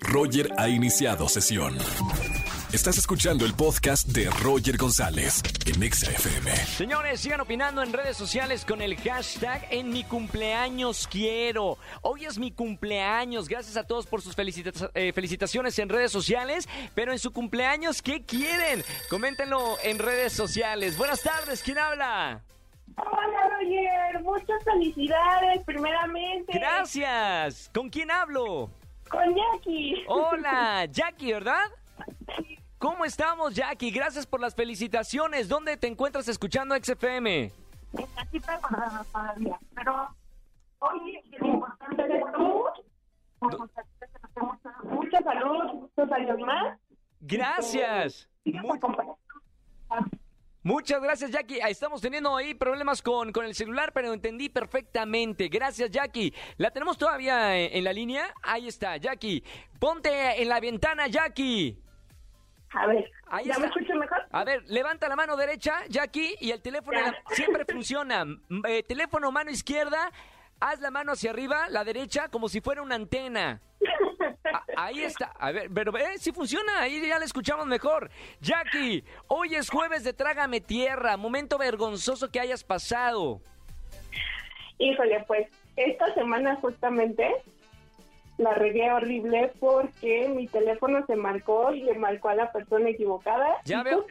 Roger ha iniciado sesión. Estás escuchando el podcast de Roger González en Exa FM. Señores, sigan opinando en redes sociales con el hashtag en mi cumpleaños quiero. Hoy es mi cumpleaños. Gracias a todos por sus felicita- eh, felicitaciones en redes sociales. Pero en su cumpleaños, ¿qué quieren? Coméntenlo en redes sociales. Buenas tardes, ¿quién habla? Hola Roger, muchas felicidades primeramente. Gracias. ¿Con quién hablo? Con Jackie. Hola, Jackie, ¿verdad? ¿Cómo estamos, Jackie? Gracias por las felicitaciones. ¿Dónde te encuentras escuchando XFM? Aquí preparada todavía, pero hoy es importante de salud. Mucha salud, muchos años más. Gracias. Y que Mu- te acompañe. Muchas gracias, Jackie. Estamos teniendo ahí problemas con, con el celular, pero entendí perfectamente. Gracias, Jackie. ¿La tenemos todavía en, en la línea? Ahí está, Jackie. Ponte en la ventana, Jackie. A ver, Ahí ¿ya me escucho mejor? A ver, levanta la mano derecha, Jackie, y el teléfono siempre funciona. Eh, teléfono mano izquierda, haz la mano hacia arriba, la derecha, como si fuera una antena. Ahí está. A ver, pero eh, sí funciona, ahí ya la escuchamos mejor. Jackie, hoy es jueves de Trágame Tierra, momento vergonzoso que hayas pasado. Híjole, pues esta semana justamente la regué horrible porque mi teléfono se marcó y le marcó a la persona equivocada. Ya veo.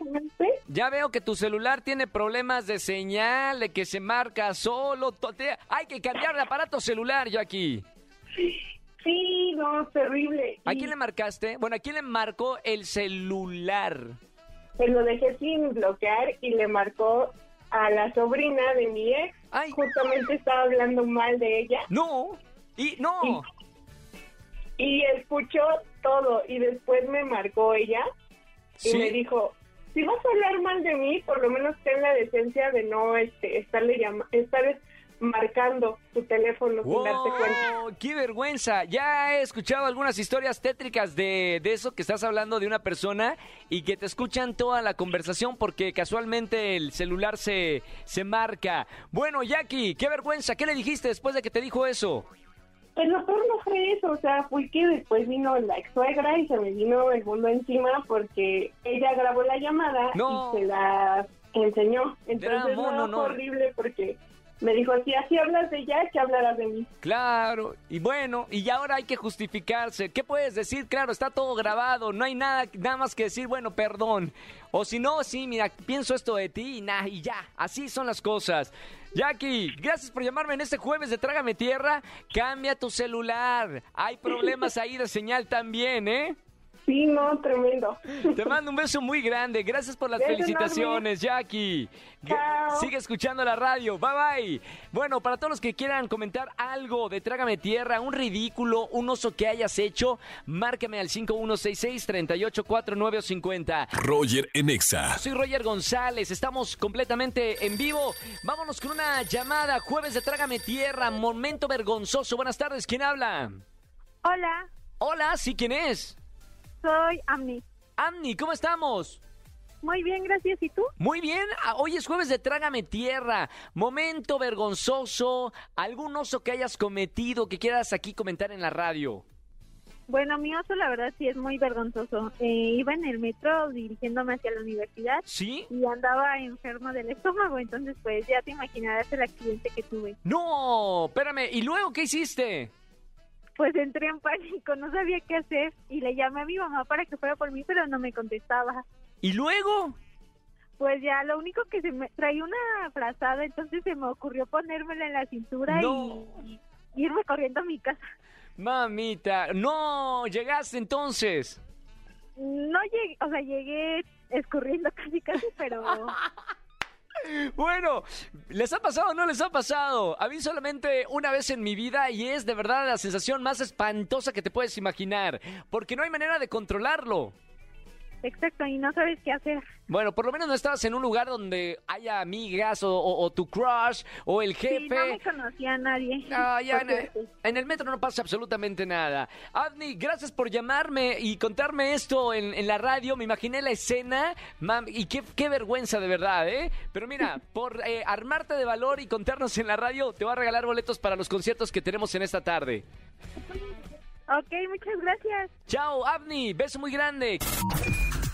Ya veo que tu celular tiene problemas de señal, de que se marca solo. Hay que cambiar de aparato celular, Jackie. Sí, no, terrible. ¿A quién le marcaste? Bueno, ¿a quién le marcó el celular? Se lo dejé sin bloquear y le marcó a la sobrina de mi ex. Ay. Justamente estaba hablando mal de ella No. Y no. y escuchó todo y después me marcó ella y Sí. me dijo, si vas a hablar mal de mí, por lo menos ten la decencia de no este, estarle llama estar marcando tu teléfono sin darte cuenta. ¡Wow! ¡Qué vergüenza! Ya he escuchado algunas historias tétricas de, de eso que estás hablando de una persona y que te escuchan toda la conversación porque casualmente el celular se, se marca. Bueno, Jackie, qué vergüenza. ¿Qué le dijiste después de que te dijo eso? Pues lo peor no fue eso, o sea, fue que después vino la ex suegra y se me vino el mundo encima porque ella grabó la llamada No. y se la enseñó. Entonces no, no, horrible porque me dijo, si así hablas de ella, que hablarás de mí. Claro, y bueno, y ahora hay que justificarse. ¿Qué puedes decir? Claro, está todo grabado, no hay nada, nada más que decir, bueno, perdón. O si no, sí, mira, pienso esto de ti y, nada, y ya, así son las cosas. Jackie, gracias por llamarme en este jueves de Trágame Tierra. Cambia tu celular. Hay problemas ahí de señal también, ¿eh? Sí, no, tremendo. Te mando un beso muy grande. Gracias por las Beso felicitaciones, Jackie. Chao. Sigue escuchando la radio. Bye bye. Bueno, para todos los que quieran comentar algo de Trágame Tierra, un ridículo, un oso que hayas hecho, márcame al 5166-384950. Roger en Exa. Soy Roger González, estamos completamente en vivo. Vámonos con una llamada. Jueves de Trágame Tierra, momento vergonzoso. Buenas tardes, ¿quién habla? Hola, Hola, ¿sí quién es? Soy Amni. Amni, ¿cómo estamos? Muy bien, gracias. ¿Y tú? Muy bien, ah, hoy es jueves de Trágame Tierra. Momento vergonzoso, algún oso que hayas cometido que quieras aquí comentar en la radio. Bueno, mi oso la verdad sí es muy vergonzoso. Eh, iba en el metro dirigiéndome hacia la universidad ¿Sí? y andaba enfermo del estómago, entonces pues ya te imaginarás el accidente que tuve. No, espérame, ¿y luego qué hiciste? Pues entré en pánico, no sabía qué hacer y le llamé a mi mamá para que fuera por mí, pero no me contestaba. ¿Y luego? Pues ya lo único que se me traía una frazada, entonces se me ocurrió ponérmela en la cintura No. y, y irme corriendo a mi casa. Mamita, no, llegaste entonces. No llegué, o sea, llegué escurriendo casi casi, pero Bueno, ¿les ha pasado o no les ha pasado? A mí solamente una vez en mi vida y es de verdad la sensación más espantosa que te puedes imaginar, porque no hay manera de controlarlo. Exacto, y no sabes qué hacer. Bueno, por lo menos no estabas en un lugar donde haya amigas o, o- o tu crush o el Sí, no me jefe. conocía a nadie. Ah, ya en, en el metro no pasa absolutamente nada. Avni, gracias por llamarme y contarme esto en, en la radio. Me imaginé la escena mam, y qué, qué vergüenza de verdad, ¿eh? Pero mira, por eh, armarte de valor y contarnos en la radio, te voy a regalar boletos para los conciertos que tenemos en esta tarde. Ok, muchas gracias. Chao, Abni. Beso muy grande.